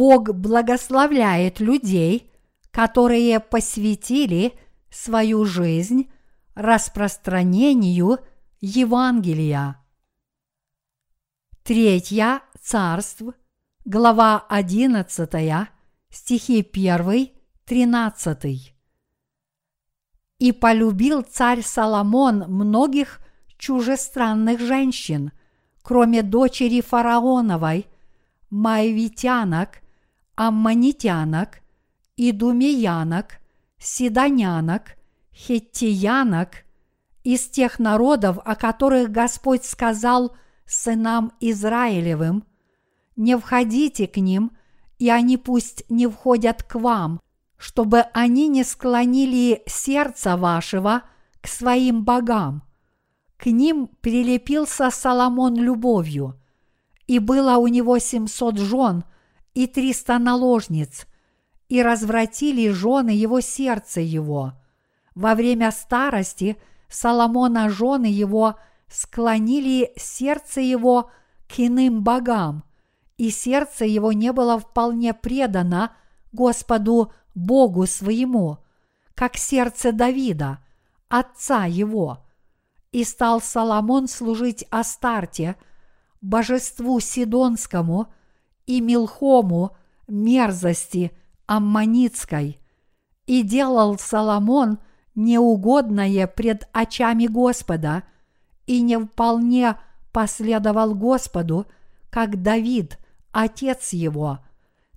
Бог благословляет людей, которые посвятили свою жизнь распространению Евангелия. Третья царств, глава 11, стихи 1, 13. И полюбил царь Соломон многих чужестранных женщин, кроме дочери фараоновой, маевитянок, аммонитянок, идумеянок, сидонянок, хеттиянок, из тех народов, о которых Господь сказал сынам Израилевым, «Не входите к ним, и они пусть не входят к вам, чтобы они не склонили сердце вашего к своим богам». К ним прилепился Соломон любовью, и было у него семьсот жен и триста наложниц, и развратили жены его сердце его. Во время старости Соломона жены его склонили сердце его к иным богам, и сердце его не было вполне предано Господу Богу своему, как сердце Давида, отца его. И стал Соломон служить Астарте, божеству Сидонскому и Милхому, мерзости Аммонитской. И делал Соломон неугодное пред очами Господа и не вполне последовал Господу, как Давид, отец его.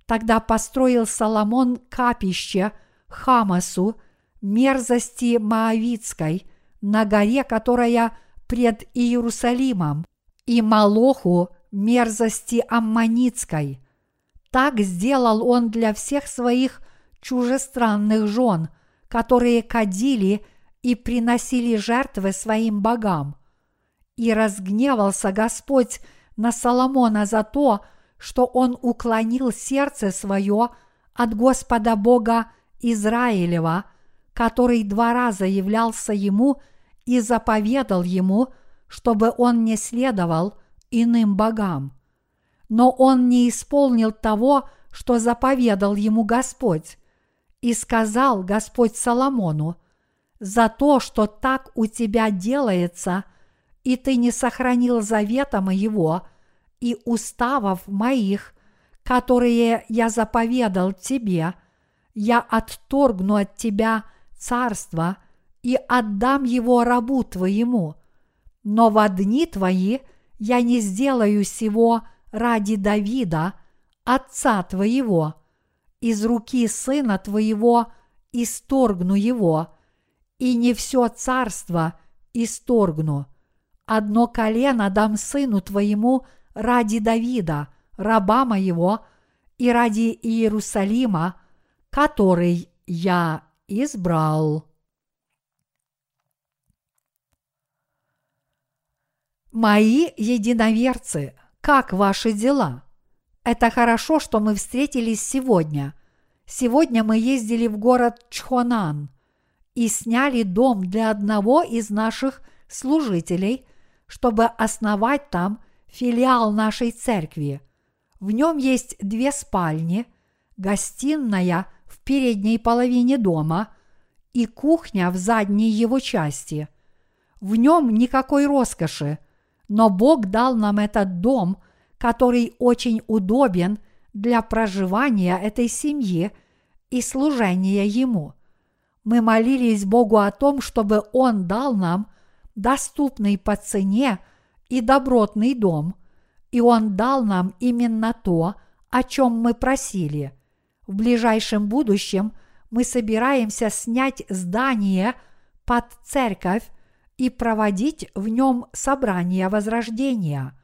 Тогда построил Соломон капище Хамасу, мерзости Моавицкой, на горе, которая пред Иерусалимом, и Малоху, мерзости Аммонитской. Так сделал он для всех своих чужестранных жен, которые кадили и приносили жертвы своим богам. И разгневался Господь на Соломона за то, что он уклонил сердце свое от Господа Бога Израилева, который два раза являлся ему и заповедал ему, чтобы он не следовал иным богам. Но он не исполнил того, что заповедал ему Господь. И сказал Господь Соломону, «За то, что так у тебя делается, и ты не сохранил завета моего – и уставов моих, которые я заповедал тебе, я отторгну от тебя царство и отдам его рабу твоему. Но во дни твои я не сделаю сего ради Давида, отца твоего, из руки сына твоего исторгну его, и не все царство исторгну. Одно колено дам сыну твоему ради Давида, раба моего, и ради Иерусалима, который я избрал. Мои единоверцы, как ваши дела? Это хорошо, что мы встретились сегодня. Сегодня мы ездили в город Чхонан и сняли дом для одного из наших служителей, чтобы основать там филиал нашей церкви. В нем есть две спальни, гостиная в передней половине дома и кухня в задней его части. В нем никакой роскоши, но Бог дал нам этот дом, который очень удобен для проживания этой семьи и служения Ему. Мы молились Богу о том, чтобы Он дал нам доступный по цене – и добротный дом, и Он дал нам именно то, о чем мы просили. В ближайшем будущем мы собираемся снять здание под церковь и проводить в нем собрание возрождения.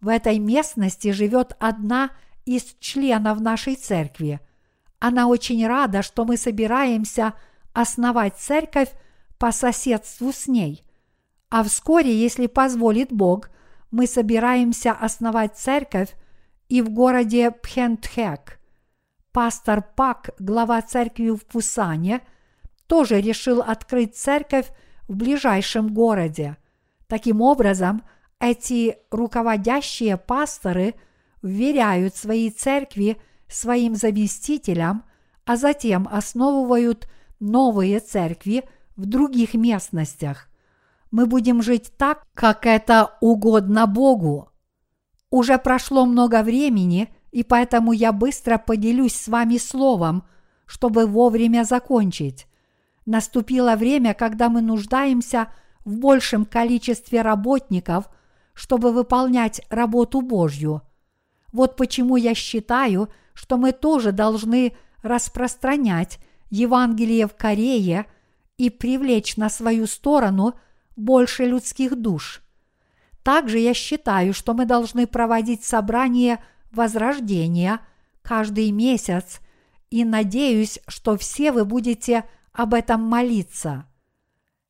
В этой местности живет одна из членов нашей церкви. Она очень рада, что мы собираемся основать церковь по соседству с ней. А вскоре, если позволит Бог, мы собираемся основать церковь и в городе Пхентхек. Пастор Пак, глава церкви в Пусане, тоже решил открыть церковь в ближайшем городе. Таким образом, эти руководящие пасторы вверяют своей церкви своим заместителям, а затем основывают новые церкви в других местностях. Мы будем жить так, как это угодно Богу. Уже прошло много времени, и поэтому я быстро поделюсь с вами словом, чтобы вовремя закончить. Наступило время, когда мы нуждаемся в большем количестве работников, чтобы выполнять работу Божью. Вот почему я считаю, что мы тоже должны распространять Евангелие в Корее и привлечь на свою сторону больше людских душ. Также я считаю, что мы должны проводить собрание возрождения каждый месяц и надеюсь, что все вы будете об этом молиться.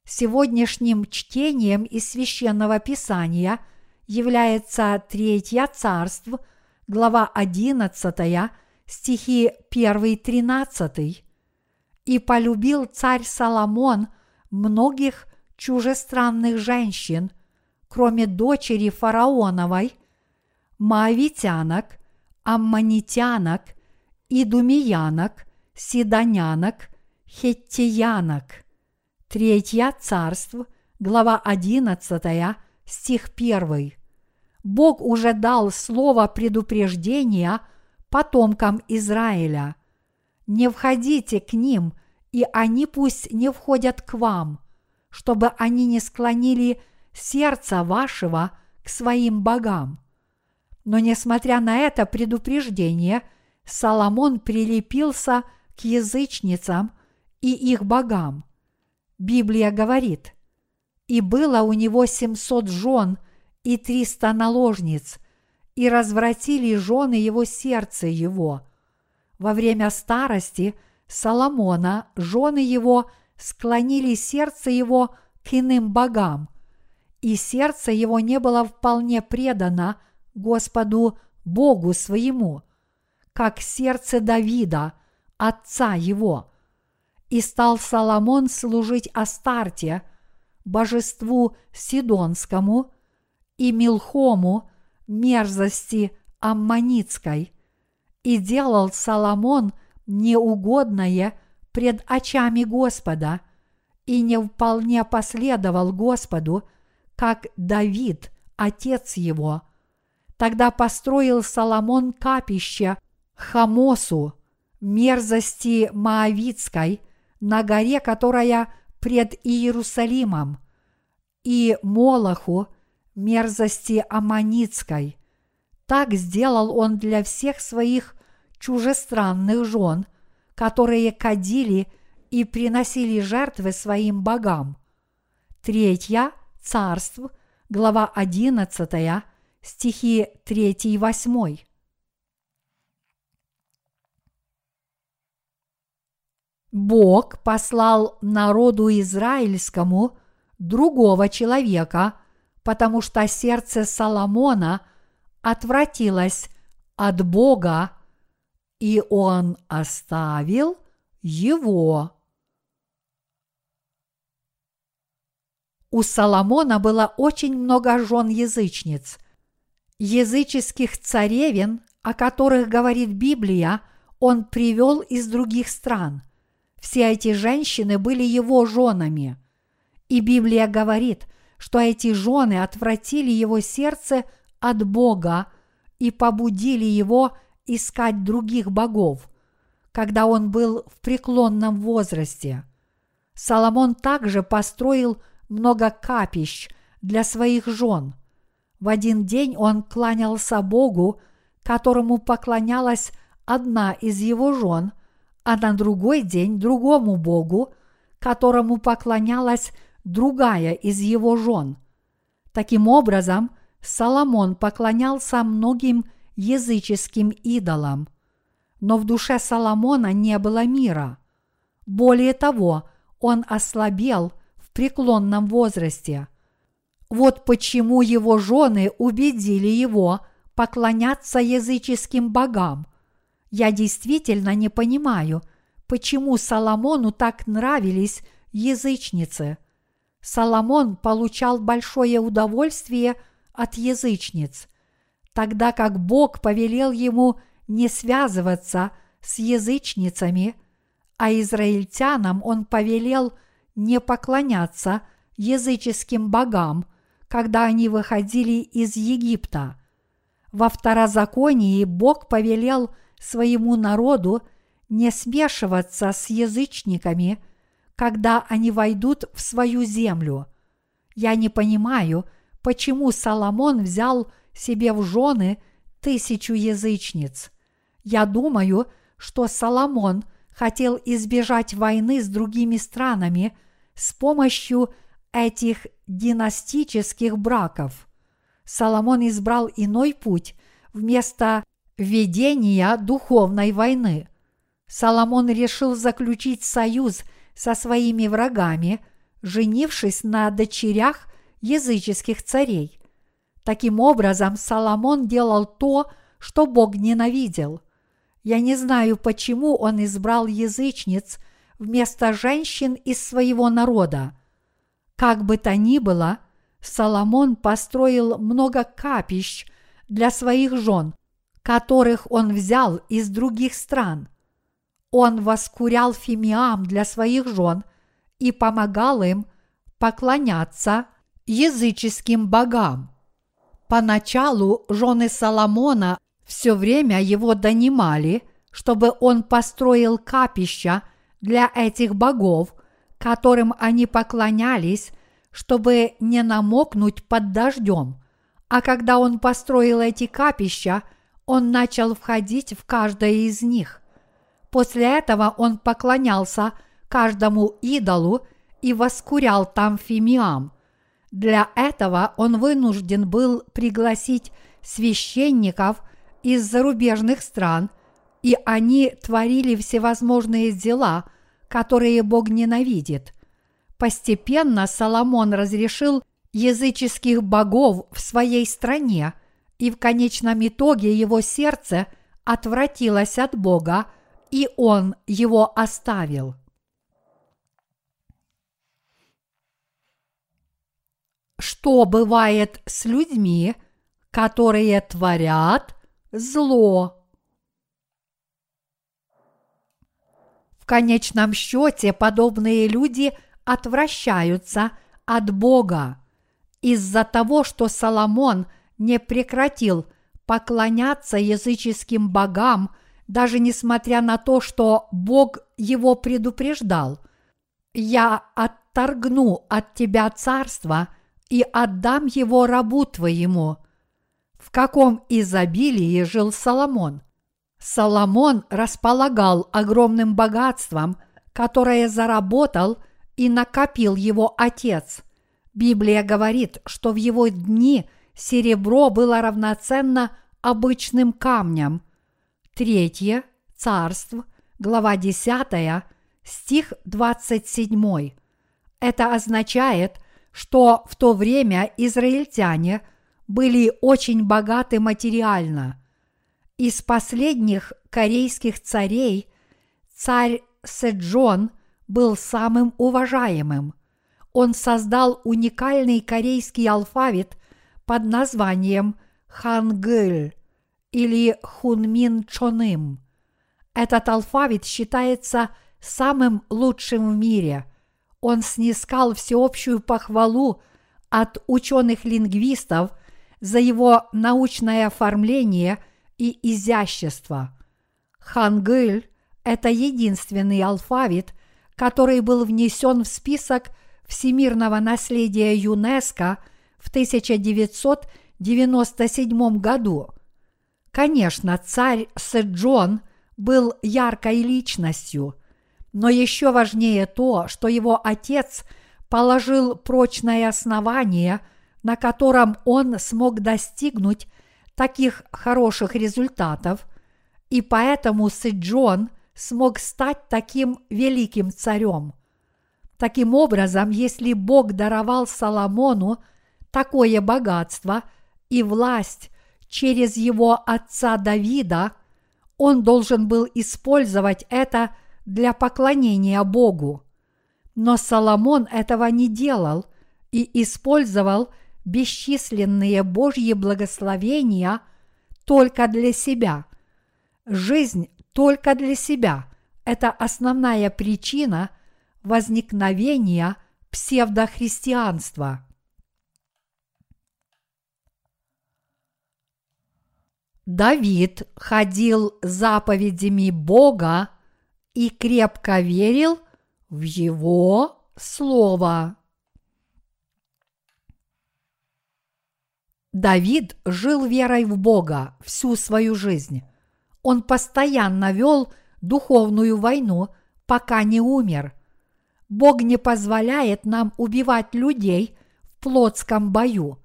Сегодняшним чтением из священного писания является Третье царство, глава 11, стихи 1-13. «И полюбил царь Соломон многих чужестранных женщин, кроме дочери фараоновой, маавитянок, аммонитянок, идумиянок, сидонянок, хеттиянок. Третье царство, глава 11, стих 1. Бог уже дал слово предупреждения потомкам Израиля. Не входите к ним, и они пусть не входят к вам, чтобы они не склонили сердца вашего к своим богам. Но несмотря на это предупреждение, Соломон прилепился к язычницам и их богам. Библия говорит, «И было у него семьсот жен и триста наложниц, и развратили жены его сердце его. Во время старости Соломона жены его склонили сердце его к иным богам, и сердце его не было вполне предано Господу Богу своему, как сердце Давида, отца его. И стал Соломон служить Астарте, божеству Сидонскому, и Милхому, мерзости Аммонитской, и делал Соломон неугодное пред очами Господа, и не вполне последовал Господу, как Давид, отец его – Тогда построил Соломон капище Хамосу, мерзости Моавицкой, на горе, которая пред Иерусалимом, и Молоху, мерзости Аманицкой. Так сделал он для всех своих чужестранных жен, которые кадили и приносили жертвы своим богам. Третья, царств, глава одиннадцатая – стихи 3 и 8. Бог послал народу израильскому другого человека, потому что сердце Соломона отвратилось от Бога, и он оставил его. У Соломона было очень много жен язычниц, языческих царевин, о которых говорит Библия, он привел из других стран. Все эти женщины были его женами. И Библия говорит, что эти жены отвратили его сердце от Бога и побудили его искать других богов, когда он был в преклонном возрасте. Соломон также построил много капищ для своих жен – в один день он кланялся Богу, которому поклонялась одна из его жен, а на другой день другому Богу, которому поклонялась другая из его жен. Таким образом, Соломон поклонялся многим языческим идолам. Но в душе Соломона не было мира. Более того, он ослабел в преклонном возрасте – вот почему его жены убедили его поклоняться языческим богам. Я действительно не понимаю, почему Соломону так нравились язычницы. Соломон получал большое удовольствие от язычниц, тогда как Бог повелел ему не связываться с язычницами, а израильтянам он повелел не поклоняться языческим богам, когда они выходили из Египта. Во второзаконии Бог повелел своему народу не смешиваться с язычниками, когда они войдут в свою землю. Я не понимаю, почему Соломон взял себе в жены тысячу язычниц. Я думаю, что Соломон хотел избежать войны с другими странами с помощью этих династических браков. Соломон избрал иной путь вместо ведения духовной войны. Соломон решил заключить союз со своими врагами, женившись на дочерях языческих царей. Таким образом, Соломон делал то, что Бог ненавидел. Я не знаю, почему он избрал язычниц вместо женщин из своего народа. Как бы то ни было, Соломон построил много капищ для своих жен, которых он взял из других стран. Он воскурял фимиам для своих жен и помогал им поклоняться языческим богам. Поначалу жены Соломона все время его донимали, чтобы он построил капища для этих богов, которым они поклонялись, чтобы не намокнуть под дождем. А когда он построил эти капища, он начал входить в каждое из них. После этого он поклонялся каждому идолу и воскурял там фимиам. Для этого он вынужден был пригласить священников из зарубежных стран, и они творили всевозможные дела, которые Бог ненавидит. Постепенно Соломон разрешил языческих богов в своей стране, и в конечном итоге его сердце отвратилось от Бога, и он его оставил. что бывает с людьми, которые творят зло. В конечном счете подобные люди отвращаются от Бога из-за того, что Соломон не прекратил поклоняться языческим богам, даже несмотря на то, что Бог его предупреждал. «Я отторгну от тебя царство и отдам его рабу твоему. В каком изобилии жил Соломон? Соломон располагал огромным богатством, которое заработал и накопил его отец. Библия говорит, что в его дни серебро было равноценно обычным камням. Третье, Царств, глава 10, стих 27. Это означает – что в то время израильтяне были очень богаты материально. Из последних корейских царей царь Седжон был самым уважаемым. Он создал уникальный корейский алфавит под названием Хангыль или Хунмин Чоным. Этот алфавит считается самым лучшим в мире – он снискал всеобщую похвалу от ученых-лингвистов за его научное оформление и изящество. Хангыль – это единственный алфавит, который был внесен в список всемирного наследия ЮНЕСКО в 1997 году. Конечно, царь Сэджон был яркой личностью – но еще важнее то, что его отец положил прочное основание, на котором он смог достигнуть таких хороших результатов, и поэтому Сиджон смог стать таким великим царем. Таким образом, если Бог даровал Соломону такое богатство и власть через его отца Давида, он должен был использовать это – для поклонения Богу. Но Соломон этого не делал и использовал бесчисленные Божьи благословения только для себя. Жизнь только для себя – это основная причина возникновения псевдохристианства. Давид ходил заповедями Бога и крепко верил в Его Слово. Давид жил верой в Бога всю свою жизнь. Он постоянно вел духовную войну, пока не умер. Бог не позволяет нам убивать людей в плотском бою.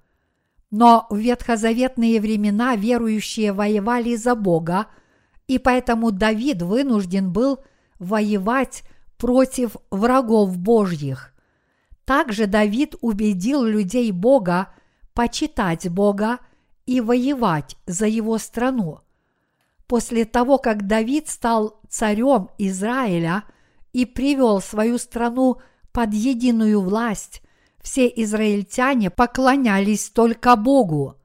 Но в ветхозаветные времена верующие воевали за Бога, и поэтому Давид вынужден был воевать против врагов Божьих. Также Давид убедил людей Бога почитать Бога и воевать за его страну. После того, как Давид стал царем Израиля и привел свою страну под единую власть, все израильтяне поклонялись только Богу.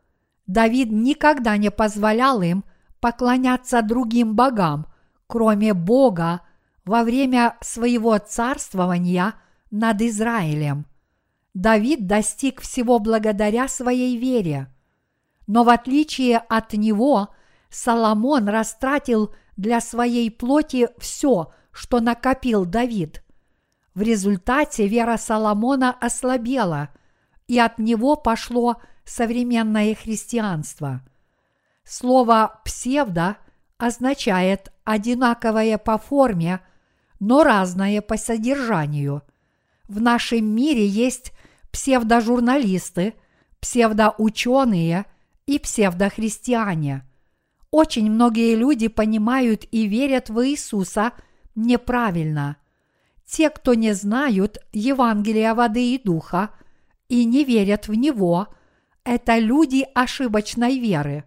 Давид никогда не позволял им поклоняться другим богам, кроме Бога, во время своего царствования над Израилем. Давид достиг всего благодаря своей вере. Но в отличие от него, Соломон растратил для своей плоти все, что накопил Давид. В результате вера Соломона ослабела, и от него пошло современное христианство. Слово «псевдо» означает одинаковое по форме, но разное по содержанию. В нашем мире есть псевдожурналисты, псевдоученые и псевдохристиане. Очень многие люди понимают и верят в Иисуса неправильно – те, кто не знают Евангелия воды и духа и не верят в него, это люди ошибочной веры.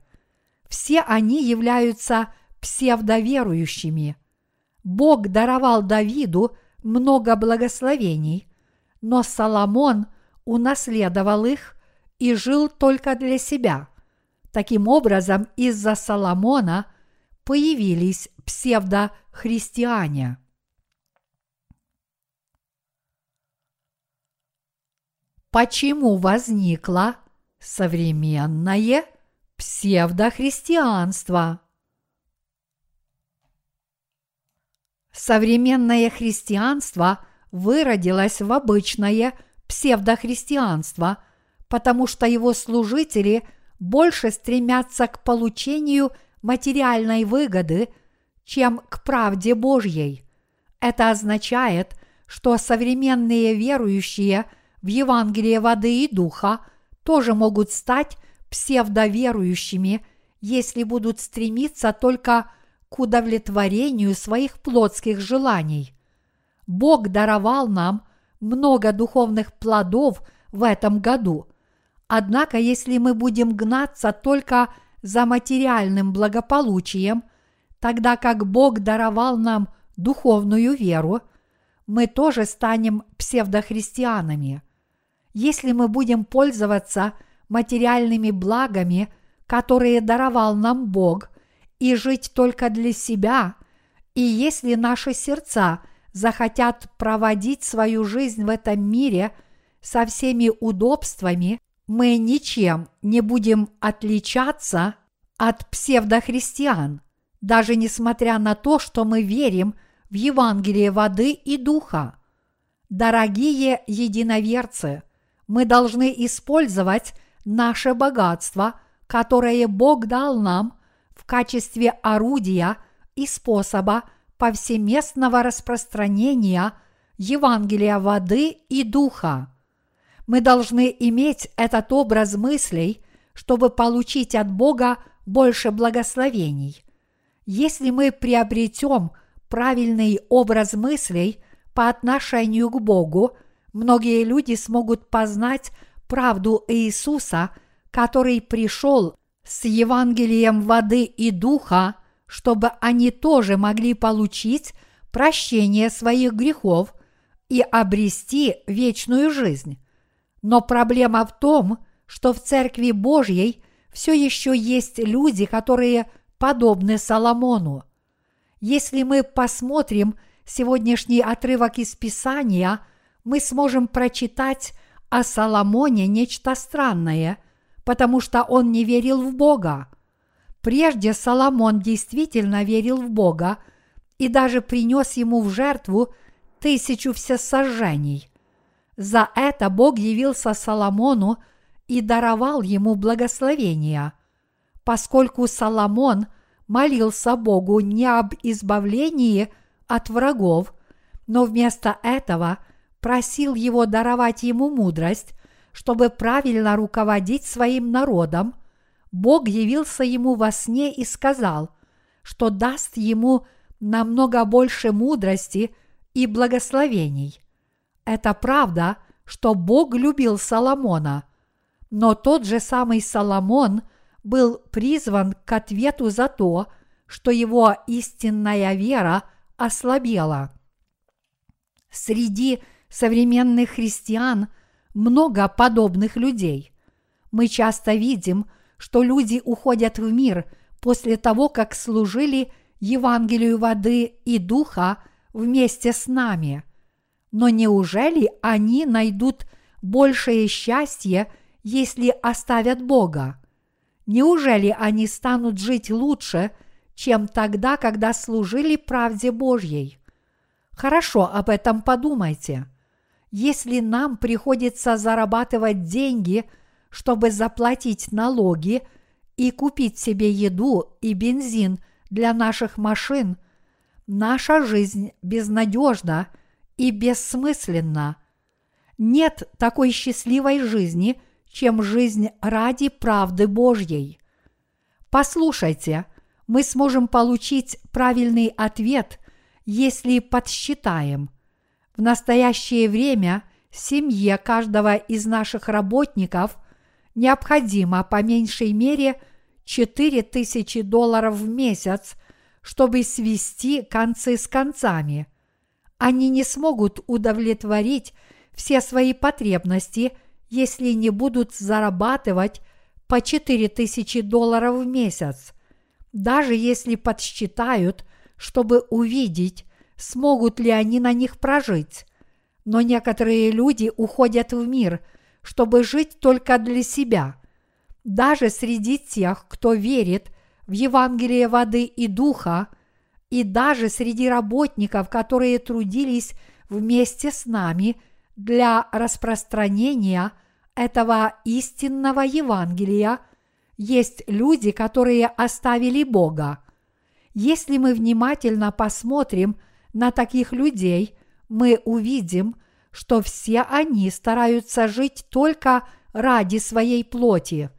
Все они являются псевдоверующими. Бог даровал Давиду много благословений, но Соломон унаследовал их и жил только для себя. Таким образом, из-за Соломона появились псевдохристиане. Почему возникло современное псевдохристианство. Современное христианство выродилось в обычное псевдохристианство, потому что его служители больше стремятся к получению материальной выгоды, чем к правде Божьей. Это означает, что современные верующие – в Евангелии воды и духа тоже могут стать псевдоверующими, если будут стремиться только к удовлетворению своих плотских желаний. Бог даровал нам много духовных плодов в этом году. Однако, если мы будем гнаться только за материальным благополучием, тогда как Бог даровал нам духовную веру, мы тоже станем псевдохристианами – если мы будем пользоваться материальными благами, которые даровал нам Бог, и жить только для себя, и если наши сердца захотят проводить свою жизнь в этом мире со всеми удобствами, мы ничем не будем отличаться от псевдохристиан, даже несмотря на то, что мы верим в Евангелие воды и духа. Дорогие единоверцы – мы должны использовать наше богатство, которое Бог дал нам в качестве орудия и способа повсеместного распространения Евангелия воды и духа. Мы должны иметь этот образ мыслей, чтобы получить от Бога больше благословений. Если мы приобретем правильный образ мыслей по отношению к Богу – многие люди смогут познать правду Иисуса, который пришел с Евангелием воды и духа, чтобы они тоже могли получить прощение своих грехов и обрести вечную жизнь. Но проблема в том, что в Церкви Божьей все еще есть люди, которые подобны Соломону. Если мы посмотрим сегодняшний отрывок из Писания, мы сможем прочитать о Соломоне нечто странное, потому что он не верил в Бога. Прежде Соломон действительно верил в Бога и даже принес ему в жертву тысячу всесожжений. За это Бог явился Соломону и даровал ему благословения. Поскольку Соломон молился Богу не об избавлении от врагов, но вместо этого просил его даровать ему мудрость, чтобы правильно руководить своим народом, Бог явился ему во сне и сказал, что даст ему намного больше мудрости и благословений. Это правда, что Бог любил Соломона, но тот же самый Соломон был призван к ответу за то, что его истинная вера ослабела. Среди современных христиан много подобных людей. Мы часто видим, что люди уходят в мир после того, как служили Евангелию воды и духа вместе с нами. Но неужели они найдут большее счастье, если оставят Бога? Неужели они станут жить лучше, чем тогда, когда служили правде Божьей? Хорошо об этом подумайте. Если нам приходится зарабатывать деньги, чтобы заплатить налоги и купить себе еду и бензин для наших машин, наша жизнь безнадежна и бессмысленна. Нет такой счастливой жизни, чем жизнь ради правды Божьей. Послушайте, мы сможем получить правильный ответ, если подсчитаем – в настоящее время семье каждого из наших работников необходимо по меньшей мере 4000 долларов в месяц, чтобы свести концы с концами. Они не смогут удовлетворить все свои потребности, если не будут зарабатывать по 4000 долларов в месяц. Даже если подсчитают, чтобы увидеть, смогут ли они на них прожить. Но некоторые люди уходят в мир, чтобы жить только для себя. Даже среди тех, кто верит в Евангелие воды и духа, и даже среди работников, которые трудились вместе с нами для распространения этого истинного Евангелия, есть люди, которые оставили Бога. Если мы внимательно посмотрим – на таких людей, мы увидим, что все они стараются жить только ради своей плоти.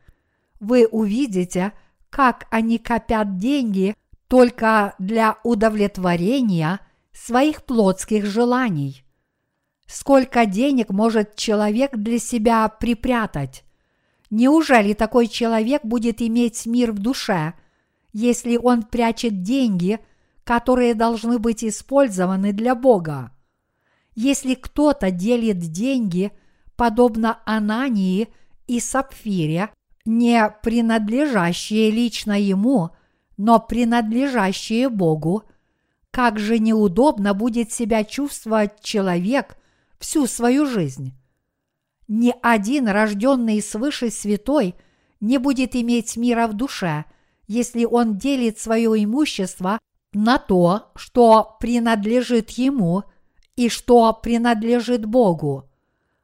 Вы увидите, как они копят деньги только для удовлетворения своих плотских желаний. Сколько денег может человек для себя припрятать? Неужели такой человек будет иметь мир в душе, если он прячет деньги – которые должны быть использованы для Бога. Если кто-то делит деньги, подобно Анании и Сапфире, не принадлежащие лично ему, но принадлежащие Богу, как же неудобно будет себя чувствовать человек всю свою жизнь. Ни один рожденный свыше святой не будет иметь мира в душе, если он делит свое имущество на то, что принадлежит Ему и что принадлежит Богу.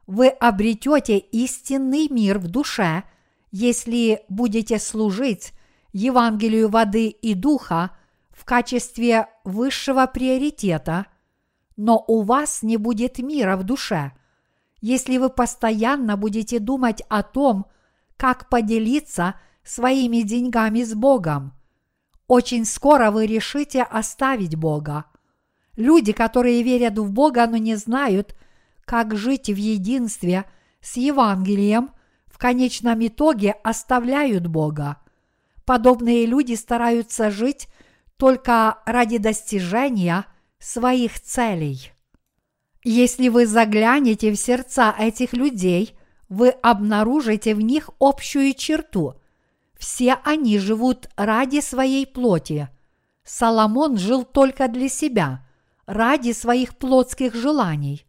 Вы обретете истинный мир в душе, если будете служить Евангелию воды и духа в качестве высшего приоритета, но у вас не будет мира в душе, если вы постоянно будете думать о том, как поделиться своими деньгами с Богом – очень скоро вы решите оставить Бога. Люди, которые верят в Бога, но не знают, как жить в единстве с Евангелием, в конечном итоге оставляют Бога. Подобные люди стараются жить только ради достижения своих целей. Если вы заглянете в сердца этих людей, вы обнаружите в них общую черту. Все они живут ради своей плоти. Соломон жил только для себя, ради своих плотских желаний.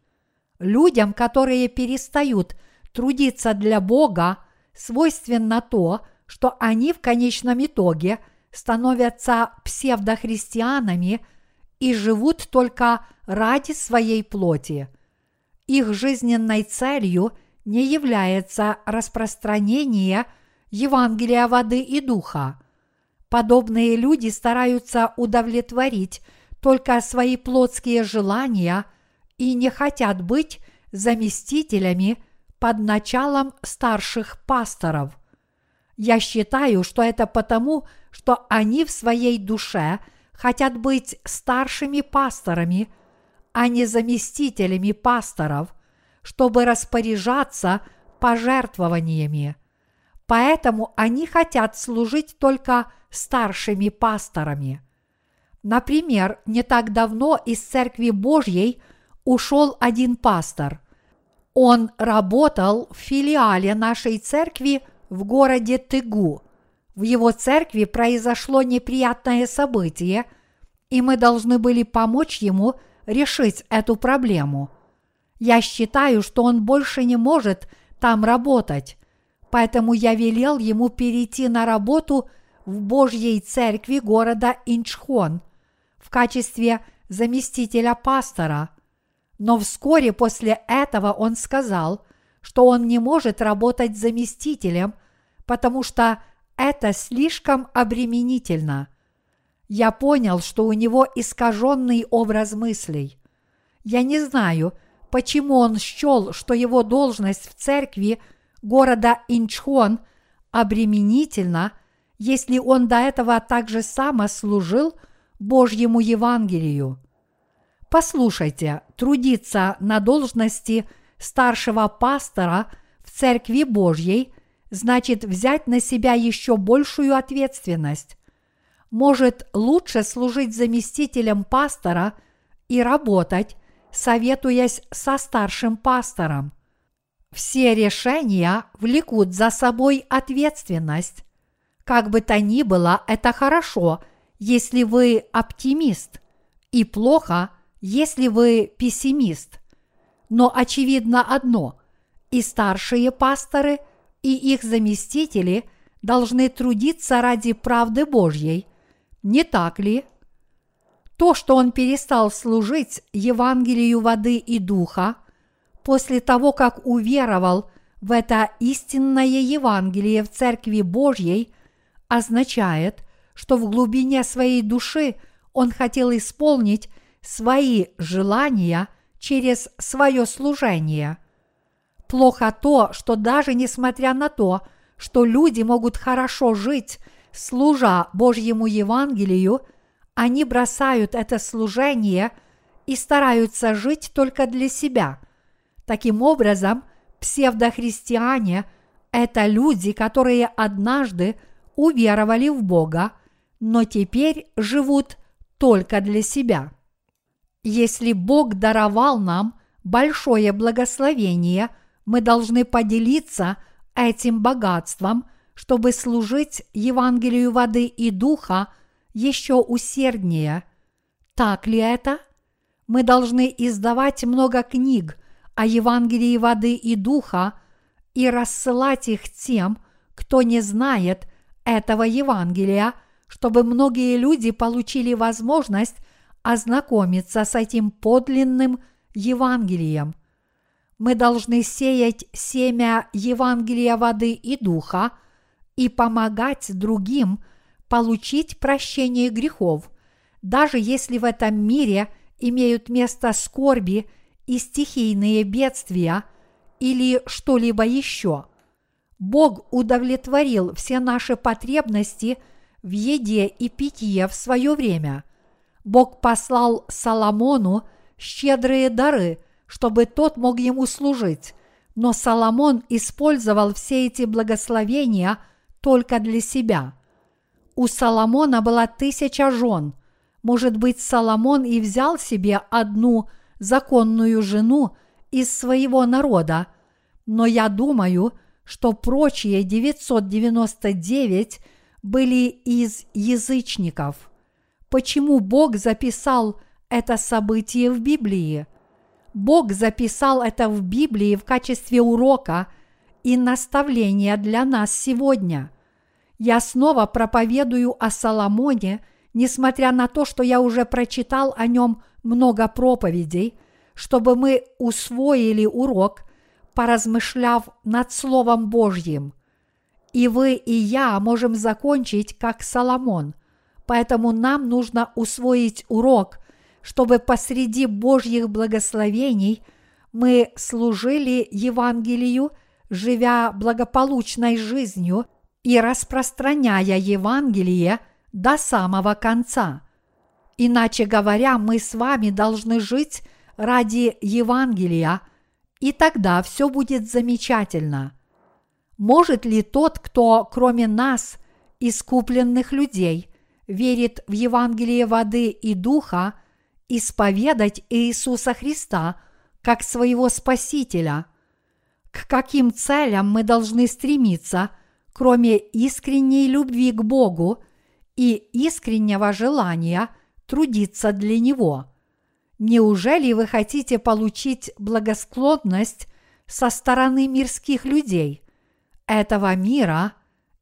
Людям, которые перестают трудиться для Бога, свойственно то, что они в конечном итоге становятся псевдохристианами и живут только ради своей плоти. Их жизненной целью не является распространение Евангелия воды и духа. Подобные люди стараются удовлетворить только свои плотские желания и не хотят быть заместителями под началом старших пасторов. Я считаю, что это потому, что они в своей душе хотят быть старшими пасторами, а не заместителями пасторов, чтобы распоряжаться пожертвованиями. Поэтому они хотят служить только старшими пасторами. Например, не так давно из Церкви Божьей ушел один пастор – он работал в филиале нашей церкви в городе Тыгу. В его церкви произошло неприятное событие, и мы должны были помочь ему решить эту проблему. Я считаю, что он больше не может там работать, поэтому я велел ему перейти на работу в Божьей церкви города Инчхон в качестве заместителя пастора – но вскоре после этого он сказал, что он не может работать заместителем, потому что это слишком обременительно. Я понял, что у него искаженный образ мыслей. Я не знаю, почему он счел, что его должность в церкви города Инчхон обременительна, если он до этого также само служил Божьему Евангелию. Послушайте, трудиться на должности старшего пастора в Церкви Божьей значит взять на себя еще большую ответственность. Может лучше служить заместителем пастора и работать, советуясь со старшим пастором. Все решения влекут за собой ответственность. Как бы то ни было, это хорошо, если вы оптимист, и плохо, если вы пессимист. Но очевидно одно – и старшие пасторы, и их заместители должны трудиться ради правды Божьей, не так ли? То, что он перестал служить Евангелию воды и духа, после того, как уверовал в это истинное Евангелие в Церкви Божьей, означает, что в глубине своей души он хотел исполнить свои желания через свое служение. Плохо то, что даже несмотря на то, что люди могут хорошо жить, служа Божьему Евангелию, они бросают это служение и стараются жить только для себя. Таким образом, псевдохристиане – это люди, которые однажды уверовали в Бога, но теперь живут только для себя. Если Бог даровал нам большое благословение, мы должны поделиться этим богатством, чтобы служить Евангелию воды и духа еще усерднее. Так ли это? Мы должны издавать много книг о Евангелии воды и духа и рассылать их тем, кто не знает этого Евангелия, чтобы многие люди получили возможность ознакомиться с этим подлинным Евангелием. Мы должны сеять семя Евангелия воды и духа и помогать другим получить прощение грехов, даже если в этом мире имеют место скорби и стихийные бедствия или что-либо еще. Бог удовлетворил все наши потребности в еде и питье в свое время – Бог послал Соломону щедрые дары, чтобы тот мог ему служить, но Соломон использовал все эти благословения только для себя. У Соломона была тысяча жен. Может быть, Соломон и взял себе одну законную жену из своего народа, но я думаю, что прочие 999 были из язычников. Почему Бог записал это событие в Библии? Бог записал это в Библии в качестве урока и наставления для нас сегодня. Я снова проповедую о Соломоне, несмотря на то, что я уже прочитал о нем много проповедей, чтобы мы усвоили урок, поразмышляв над Словом Божьим. И вы, и я можем закончить как Соломон, поэтому нам нужно усвоить урок, чтобы посреди Божьих благословений мы служили Евангелию – живя благополучной жизнью и распространяя Евангелие до самого конца. Иначе говоря, мы с вами должны жить ради Евангелия, и тогда все будет замечательно. Может ли тот, кто кроме нас, искупленных людей, верит в Евангелие воды и духа, исповедать Иисуса Христа как своего Спасителя – к каким целям мы должны стремиться, кроме искренней любви к Богу и искреннего желания трудиться для Него. Неужели вы хотите получить благосклонность со стороны мирских людей, этого мира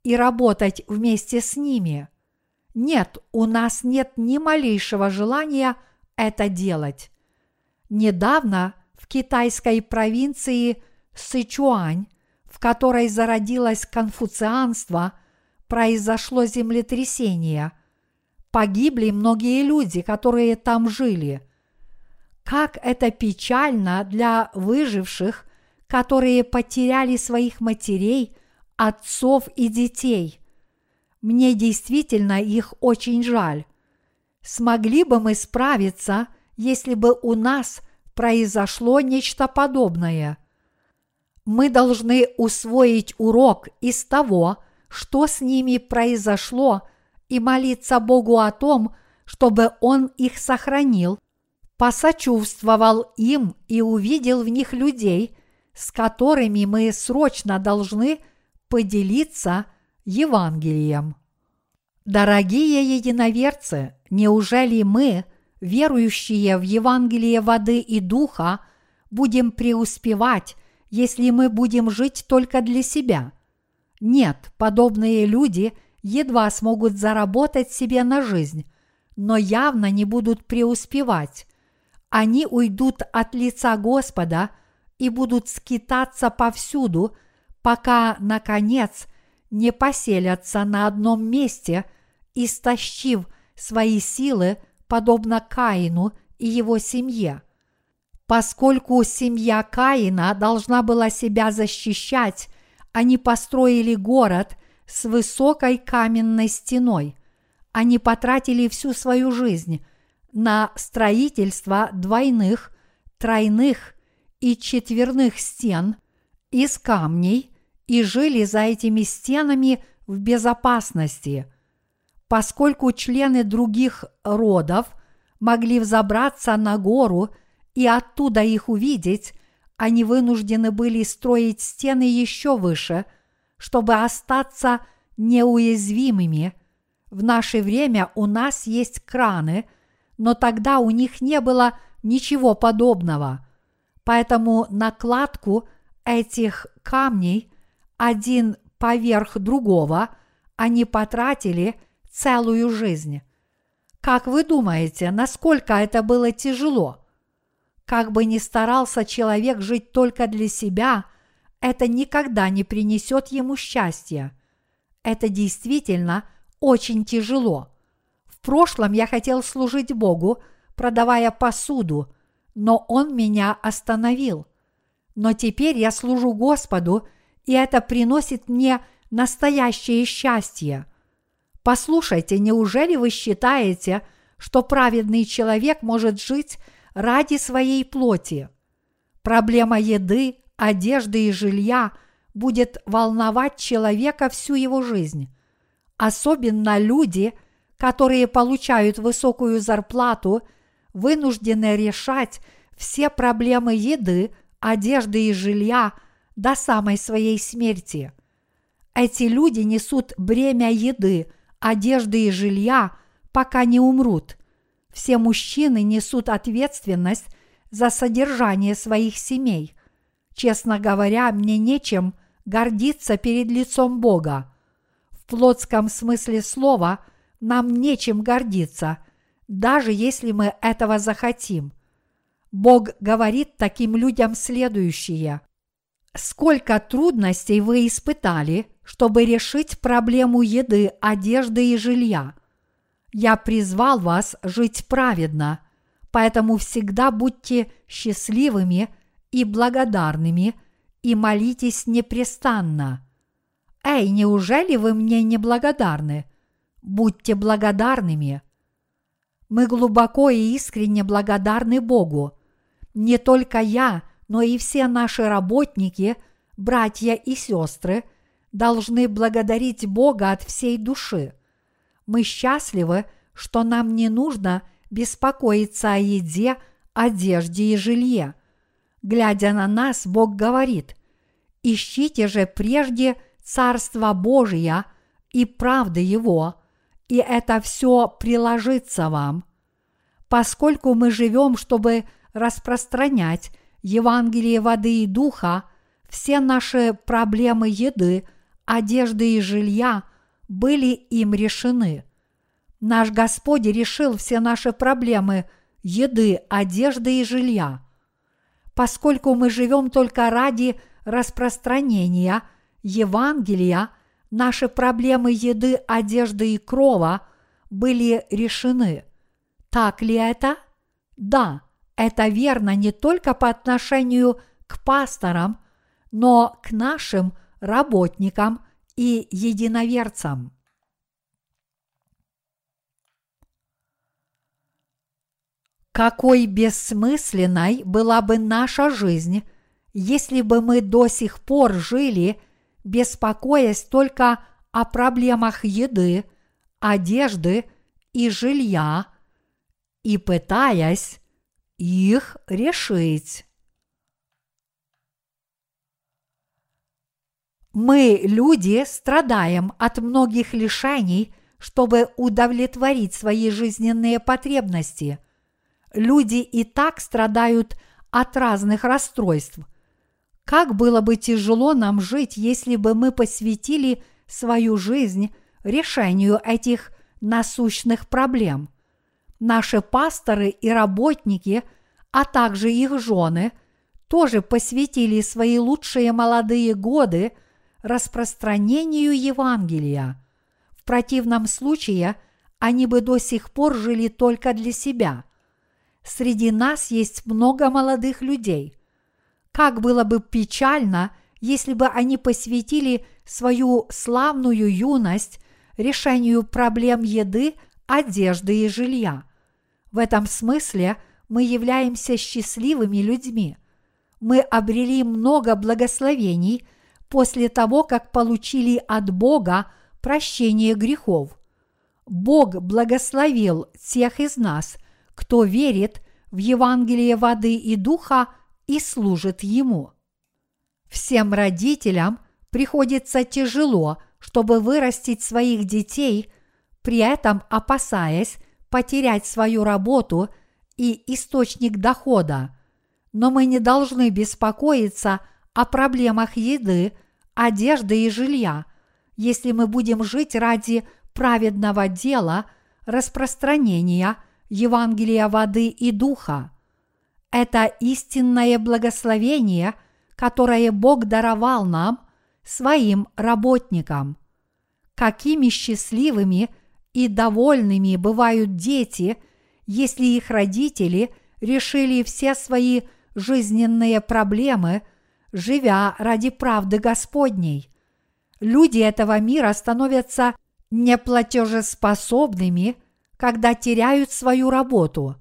и работать вместе с ними? Нет, у нас нет ни малейшего желания это делать. Недавно в китайской провинции – Сычуань, в которой зародилось конфуцианство, произошло землетрясение. Погибли многие люди, которые там жили. Как это печально для выживших, которые потеряли своих матерей, отцов и детей. Мне действительно их очень жаль. Смогли бы мы справиться, если бы у нас произошло нечто подобное – мы должны усвоить урок из того, что с ними произошло, и молиться Богу о том, чтобы Он их сохранил, посочувствовал им и увидел в них людей, с которыми мы срочно должны поделиться Евангелием. Дорогие единоверцы, неужели мы, верующие в Евангелие воды и духа, будем преуспевать если мы будем жить только для себя. Нет, подобные люди едва смогут заработать себе на жизнь, но явно не будут преуспевать. Они уйдут от лица Господа и будут скитаться повсюду, пока, наконец, не поселятся на одном месте, истощив свои силы, подобно Каину и его семье. Поскольку семья Каина должна была себя защищать, они построили город с высокой каменной стеной. Они потратили всю свою жизнь на строительство двойных, тройных и четверных стен из камней и жили за этими стенами в безопасности. Поскольку члены других родов могли взобраться на гору – и оттуда их увидеть, они вынуждены были строить стены еще выше, чтобы остаться неуязвимыми. В наше время у нас есть краны, но тогда у них не было ничего подобного. Поэтому накладку этих камней один поверх другого они потратили целую жизнь. Как вы думаете, насколько это было тяжело – как бы ни старался человек жить только для себя, это никогда не принесет ему счастья. Это действительно очень тяжело. В прошлом я хотел служить Богу, продавая посуду, но Он меня остановил. Но теперь я служу Господу, и это приносит мне настоящее счастье. Послушайте, неужели вы считаете, что праведный человек может жить ради своей плоти. Проблема еды, одежды и жилья будет волновать человека всю его жизнь. Особенно люди, которые получают высокую зарплату, вынуждены решать все проблемы еды, одежды и жилья до самой своей смерти. Эти люди несут бремя еды, одежды и жилья, пока не умрут. Все мужчины несут ответственность за содержание своих семей. Честно говоря, мне нечем гордиться перед лицом Бога. В плотском смысле слова нам нечем гордиться, даже если мы этого захотим. Бог говорит таким людям следующее. Сколько трудностей вы испытали, чтобы решить проблему еды, одежды и жилья. Я призвал вас жить праведно, поэтому всегда будьте счастливыми и благодарными и молитесь непрестанно. Эй, неужели вы мне не благодарны? Будьте благодарными. Мы глубоко и искренне благодарны Богу. Не только я, но и все наши работники, братья и сестры должны благодарить Бога от всей души. Мы счастливы, что нам не нужно беспокоиться о еде, одежде и жилье. Глядя на нас, Бог говорит, «Ищите же прежде Царство Божие и правды Его, и это все приложится вам. Поскольку мы живем, чтобы распространять Евангелие воды и духа, все наши проблемы еды, одежды и жилья были им решены. Наш Господь решил все наши проблемы еды, одежды и жилья. Поскольку мы живем только ради распространения Евангелия, наши проблемы еды, одежды и крова были решены. Так ли это? Да, это верно не только по отношению к пасторам, но к нашим работникам и единоверцам. Какой бессмысленной была бы наша жизнь, если бы мы до сих пор жили, беспокоясь только о проблемах еды, одежды и жилья, и пытаясь их решить. Мы, люди, страдаем от многих лишений, чтобы удовлетворить свои жизненные потребности. Люди и так страдают от разных расстройств. Как было бы тяжело нам жить, если бы мы посвятили свою жизнь решению этих насущных проблем – Наши пасторы и работники, а также их жены, тоже посвятили свои лучшие молодые годы распространению Евангелия. В противном случае они бы до сих пор жили только для себя. Среди нас есть много молодых людей. Как было бы печально, если бы они посвятили свою славную юность решению проблем еды, одежды и жилья. В этом смысле мы являемся счастливыми людьми. Мы обрели много благословений после того, как получили от Бога прощение грехов. Бог благословил тех из нас, кто верит в Евангелие воды и духа и служит Ему. Всем родителям приходится тяжело, чтобы вырастить своих детей при этом опасаясь потерять свою работу и источник дохода. Но мы не должны беспокоиться о проблемах еды, одежды и жилья, если мы будем жить ради праведного дела распространения Евангелия воды и духа. Это истинное благословение, которое Бог даровал нам, своим работникам. Какими счастливыми – и довольными бывают дети, если их родители решили все свои жизненные проблемы, живя ради правды Господней. Люди этого мира становятся неплатежеспособными, когда теряют свою работу.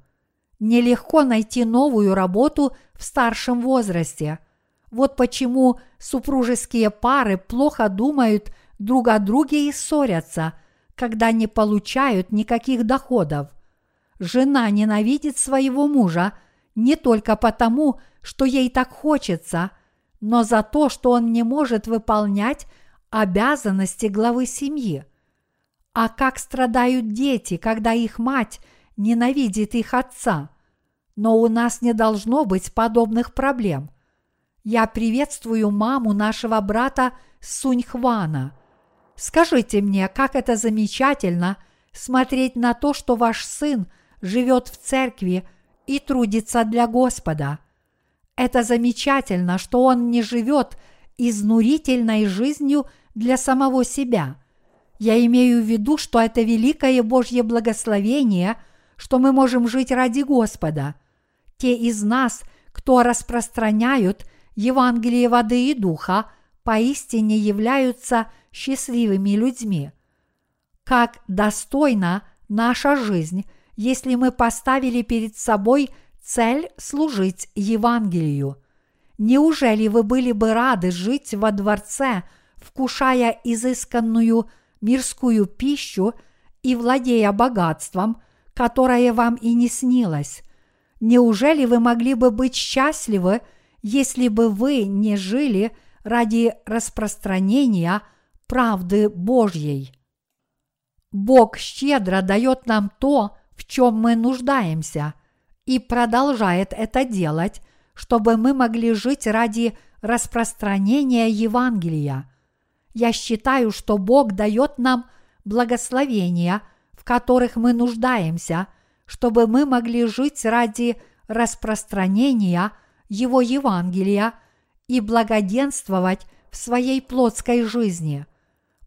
Нелегко найти новую работу в старшем возрасте. Вот почему супружеские пары плохо думают друг о друге и ссорятся – когда не получают никаких доходов. Жена ненавидит своего мужа не только потому, что ей так хочется, но за то, что он не может выполнять обязанности главы семьи. А как страдают дети, когда их мать ненавидит их отца. Но у нас не должно быть подобных проблем. Я приветствую маму нашего брата Суньхвана. Скажите мне, как это замечательно смотреть на то, что ваш сын живет в церкви и трудится для Господа. Это замечательно, что он не живет изнурительной жизнью для самого себя. Я имею в виду, что это великое Божье благословение, что мы можем жить ради Господа. Те из нас, кто распространяют Евангелие воды и духа, поистине являются счастливыми людьми. Как достойна наша жизнь, если мы поставили перед собой цель служить Евангелию. Неужели вы были бы рады жить во дворце, вкушая изысканную мирскую пищу и владея богатством, которое вам и не снилось? Неужели вы могли бы быть счастливы, если бы вы не жили ради распространения правды Божьей? Бог щедро дает нам то, в чем мы нуждаемся, и продолжает это делать, чтобы мы могли жить ради распространения Евангелия. Я считаю, что Бог дает нам благословения, в которых мы нуждаемся, чтобы мы могли жить ради распространения Его Евангелия и благоденствовать в своей плотской жизни.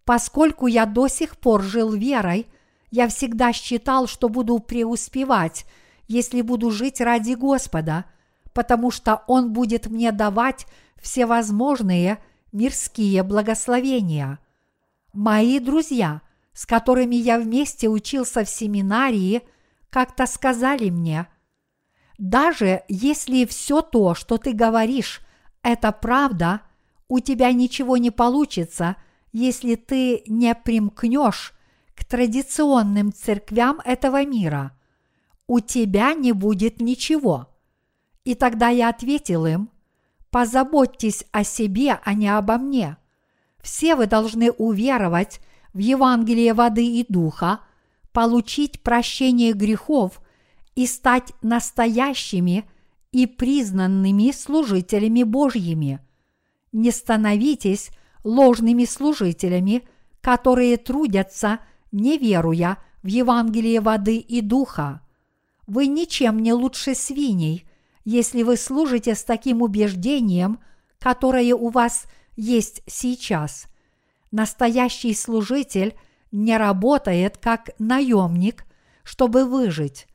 Поскольку я до сих пор жил верой – я всегда считал, что буду преуспевать, если буду жить ради Господа, потому что Он будет мне давать всевозможные мирские благословения. Мои друзья, с которыми я вместе учился в семинарии, как-то сказали мне, даже если все то, что ты говоришь, это правда, у тебя ничего не получится, если ты не примкнешь к традиционным церквям этого мира. У тебя не будет ничего. И тогда я ответил им, позаботьтесь о себе, а не обо мне. Все вы должны уверовать в Евангелие воды и духа, получить прощение грехов и стать настоящими и признанными служителями Божьими. Не становитесь ложными служителями, которые трудятся – не веруя в Евангелие воды и духа. Вы ничем не лучше свиней, если вы служите с таким убеждением, которое у вас есть сейчас. Настоящий служитель не работает как наемник, чтобы выжить.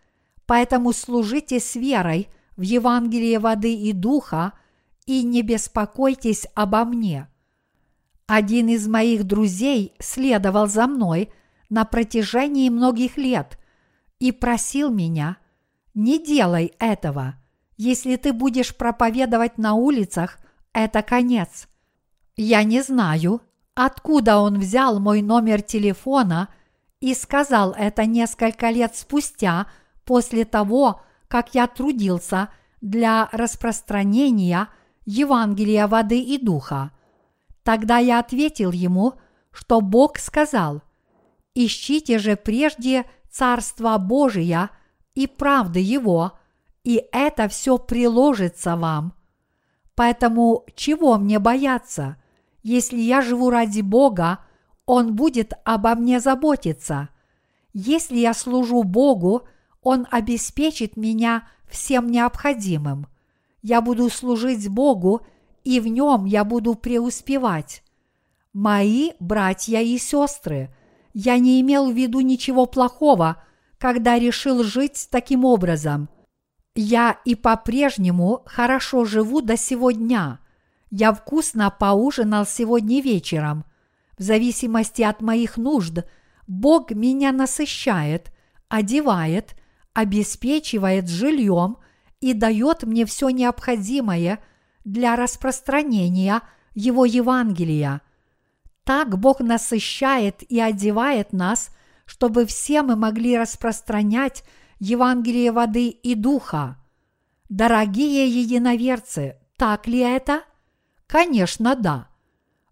Поэтому служите с верой в Евангелие воды и духа и не беспокойтесь обо мне. Один из моих друзей следовал за мной – на протяжении многих лет и просил меня, не делай этого. Если ты будешь проповедовать на улицах, это конец. Я не знаю, откуда он взял мой номер телефона и сказал это несколько лет спустя после того, как я трудился для распространения Евангелия воды и духа. Тогда я ответил ему, что Бог сказал – Ищите же прежде Царства Божия и правды Его, и это все приложится вам. Поэтому чего мне бояться? Если я живу ради Бога, Он будет обо мне заботиться. Если я служу Богу, Он обеспечит меня всем необходимым. Я буду служить Богу, и в нем я буду преуспевать. Мои братья и сестры – я не имел в виду ничего плохого, когда решил жить таким образом. Я и по-прежнему хорошо живу до сегодня. Я вкусно поужинал сегодня вечером. В зависимости от моих нужд Бог меня насыщает, одевает, обеспечивает жильем и дает мне все необходимое для распространения Его Евангелия – так Бог насыщает и одевает нас, чтобы все мы могли распространять Евангелие воды и духа. Дорогие единоверцы, так ли это? Конечно, да.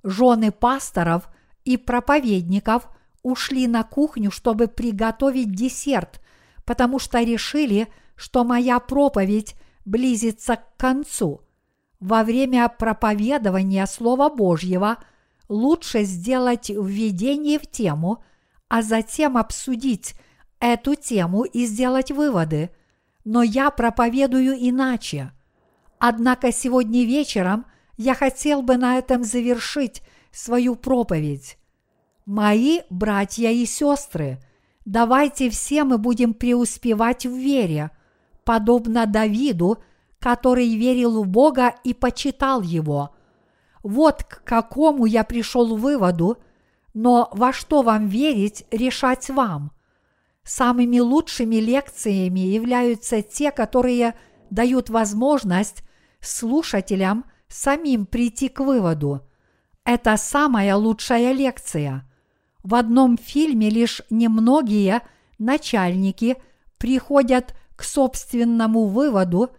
Жены пасторов и проповедников ушли на кухню, чтобы приготовить десерт, потому что решили, что моя проповедь близится к концу. Во время проповедования Слова Божьего лучше сделать введение в тему, а затем обсудить эту тему и сделать выводы. Но я проповедую иначе. Однако сегодня вечером я хотел бы на этом завершить свою проповедь. Мои братья и сестры, давайте все мы будем преуспевать в вере, подобно Давиду, который верил в Бога и почитал Его. Вот к какому я пришел выводу, но во что вам верить, решать вам. Самыми лучшими лекциями являются те, которые дают возможность слушателям самим прийти к выводу. Это самая лучшая лекция. В одном фильме лишь немногие начальники приходят к собственному выводу,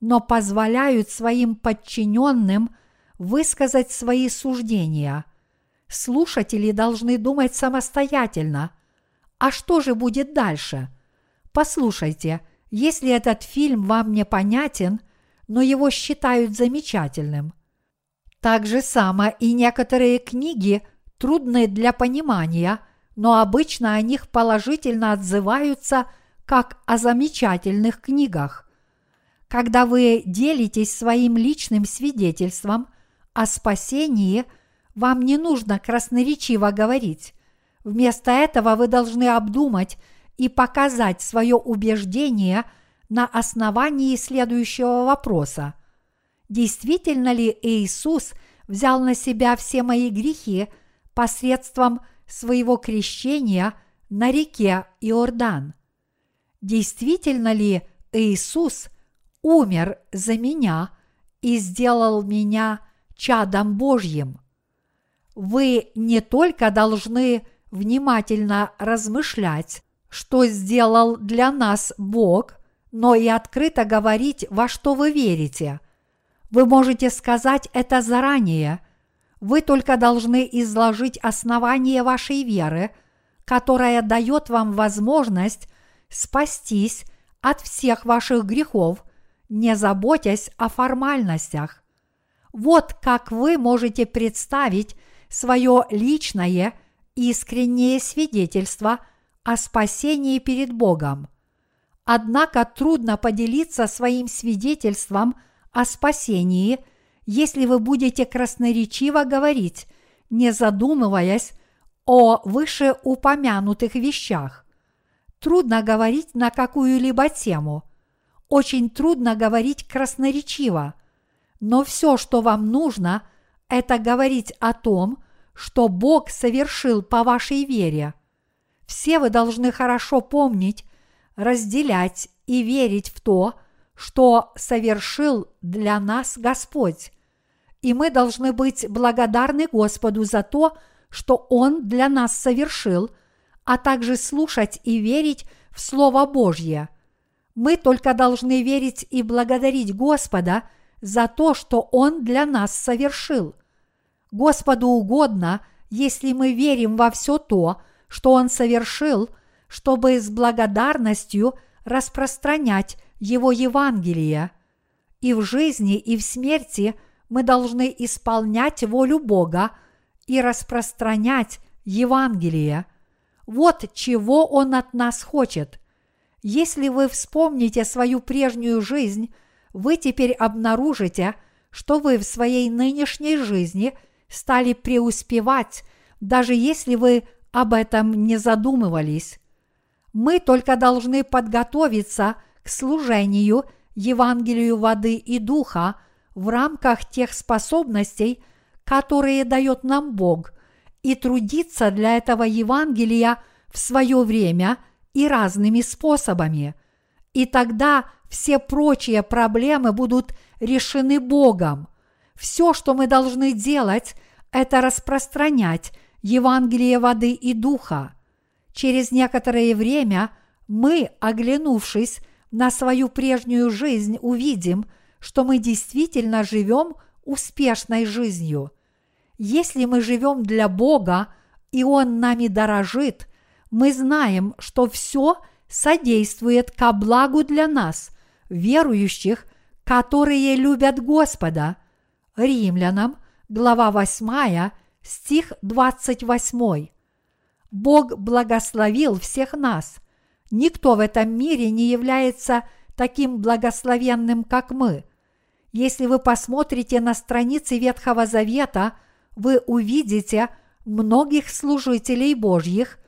но позволяют своим подчиненным высказать свои суждения. Слушатели должны думать самостоятельно. А что же будет дальше? Послушайте, если этот фильм вам непонятен, но его считают замечательным. Так же само и некоторые книги трудны для понимания, но обычно о них положительно отзываются как о замечательных книгах. Когда вы делитесь своим личным свидетельством о спасении, вам не нужно красноречиво говорить. Вместо этого вы должны обдумать и показать свое убеждение – на основании следующего вопроса. Действительно ли Иисус взял на себя все мои грехи посредством своего крещения на реке Иордан? Действительно ли Иисус умер за меня и сделал меня чадом Божьим? Вы не только должны внимательно размышлять, что сделал для нас Бог – но и открыто говорить, во что вы верите. Вы можете сказать это заранее. Вы только должны изложить основание вашей веры, которая дает вам возможность спастись от всех ваших грехов, не заботясь о формальностях. Вот как вы можете представить свое личное искреннее свидетельство о спасении перед Богом – Однако трудно поделиться своим свидетельством о спасении, если вы будете красноречиво говорить, не задумываясь о вышеупомянутых вещах. Трудно говорить на какую-либо тему. Очень трудно говорить красноречиво. Но все, что вам нужно, это говорить о том, что Бог совершил по вашей вере. Все вы должны хорошо помнить, разделять и верить в то, что совершил для нас Господь. И мы должны быть благодарны Господу за то, что Он для нас совершил, а также слушать и верить в Слово Божье. Мы только должны верить и благодарить Господа за то, что Он для нас совершил. Господу угодно, если мы верим во все то, что Он совершил – чтобы с благодарностью распространять Его Евангелие. И в жизни, и в смерти мы должны исполнять волю Бога и распространять Евангелие. Вот чего Он от нас хочет. Если вы вспомните свою прежнюю жизнь, вы теперь обнаружите, что вы в своей нынешней жизни стали преуспевать, даже если вы об этом не задумывались. Мы только должны подготовиться к служению Евангелию воды и духа в рамках тех способностей, которые дает нам Бог, и трудиться для этого Евангелия в свое время и разными способами. И тогда все прочие проблемы будут решены Богом. Все, что мы должны делать, это распространять Евангелие воды и духа. Через некоторое время мы, оглянувшись на свою прежнюю жизнь, увидим, что мы действительно живем успешной жизнью. Если мы живем для Бога, и Он нами дорожит, мы знаем, что все содействует ко благу для нас, верующих, которые любят Господа. Римлянам, глава 8, стих 28. Бог благословил всех нас. Никто в этом мире не является таким благословенным, как мы. Если вы посмотрите на страницы Ветхого Завета, вы увидите многих служителей Божьих,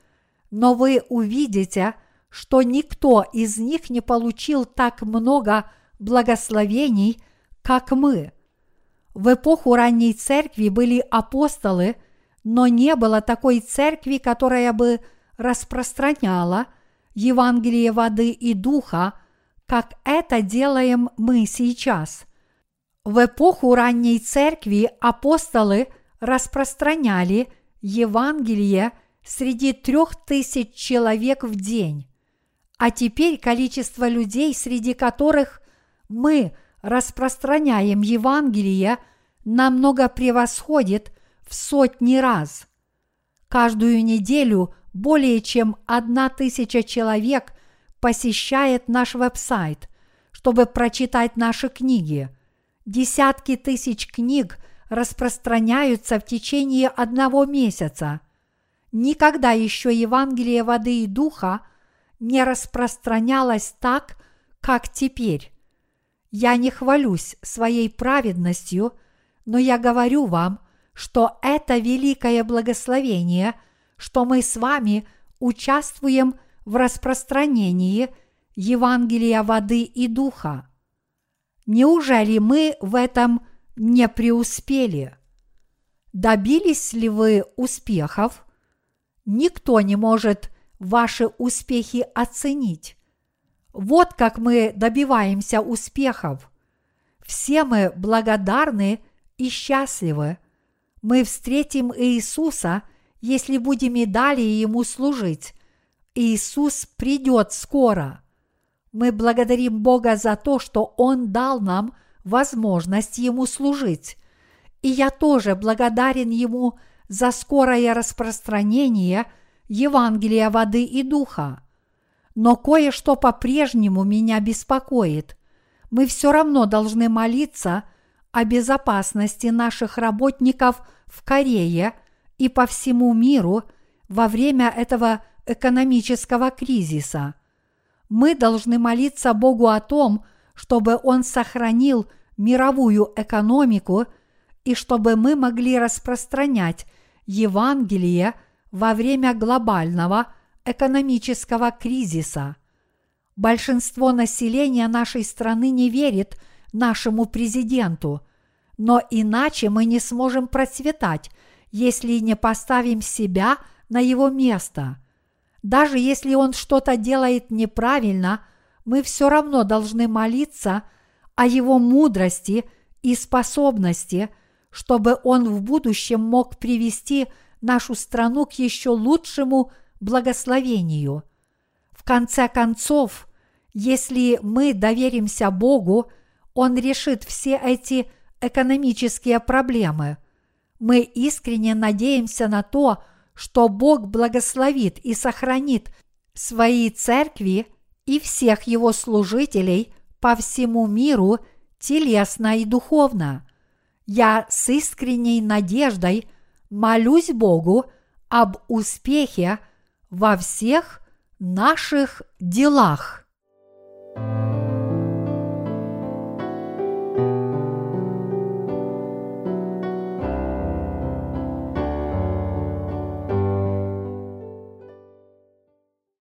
но вы увидите, что никто из них не получил так много благословений, как мы. В эпоху ранней церкви были апостолы – но не было такой церкви, которая бы распространяла Евангелие воды и духа, как это делаем мы сейчас. В эпоху ранней церкви апостолы распространяли Евангелие среди трех тысяч человек в день. А теперь количество людей, среди которых мы распространяем Евангелие, намного превосходит в сотни раз. Каждую неделю более чем одна тысяча человек посещает наш веб-сайт, чтобы прочитать наши книги. Десятки тысяч книг распространяются в течение одного месяца. Никогда еще Евангелие воды и духа не распространялось так, как теперь. Я не хвалюсь своей праведностью, но я говорю вам – что это великое благословение, что мы с вами участвуем в распространении Евангелия воды и духа. Неужели мы в этом не преуспели? Добились ли вы успехов? Никто не может ваши успехи оценить. Вот как мы добиваемся успехов. Все мы благодарны и счастливы – мы встретим Иисуса, если будем и далее Ему служить. Иисус придет скоро. Мы благодарим Бога за то, что Он дал нам возможность Ему служить. И я тоже благодарен Ему за скорое распространение Евангелия воды и духа. Но кое-что по-прежнему меня беспокоит. Мы все равно должны молиться – о безопасности наших работников в Корее и по всему миру во время этого экономического кризиса. Мы должны молиться Богу о том, чтобы Он сохранил мировую экономику и чтобы мы могли распространять Евангелие во время глобального экономического кризиса. Большинство населения нашей страны не верит – нашему президенту, но иначе мы не сможем процветать, если не поставим себя на его место. Даже если он что-то делает неправильно, мы все равно должны молиться о его мудрости и способности, чтобы он в будущем мог привести нашу страну к еще лучшему благословению. В конце концов, если мы доверимся Богу он решит все эти экономические проблемы. Мы искренне надеемся на то, что Бог благословит и сохранит свои церкви и всех его служителей по всему миру телесно и духовно. Я с искренней надеждой молюсь Богу об успехе во всех наших делах.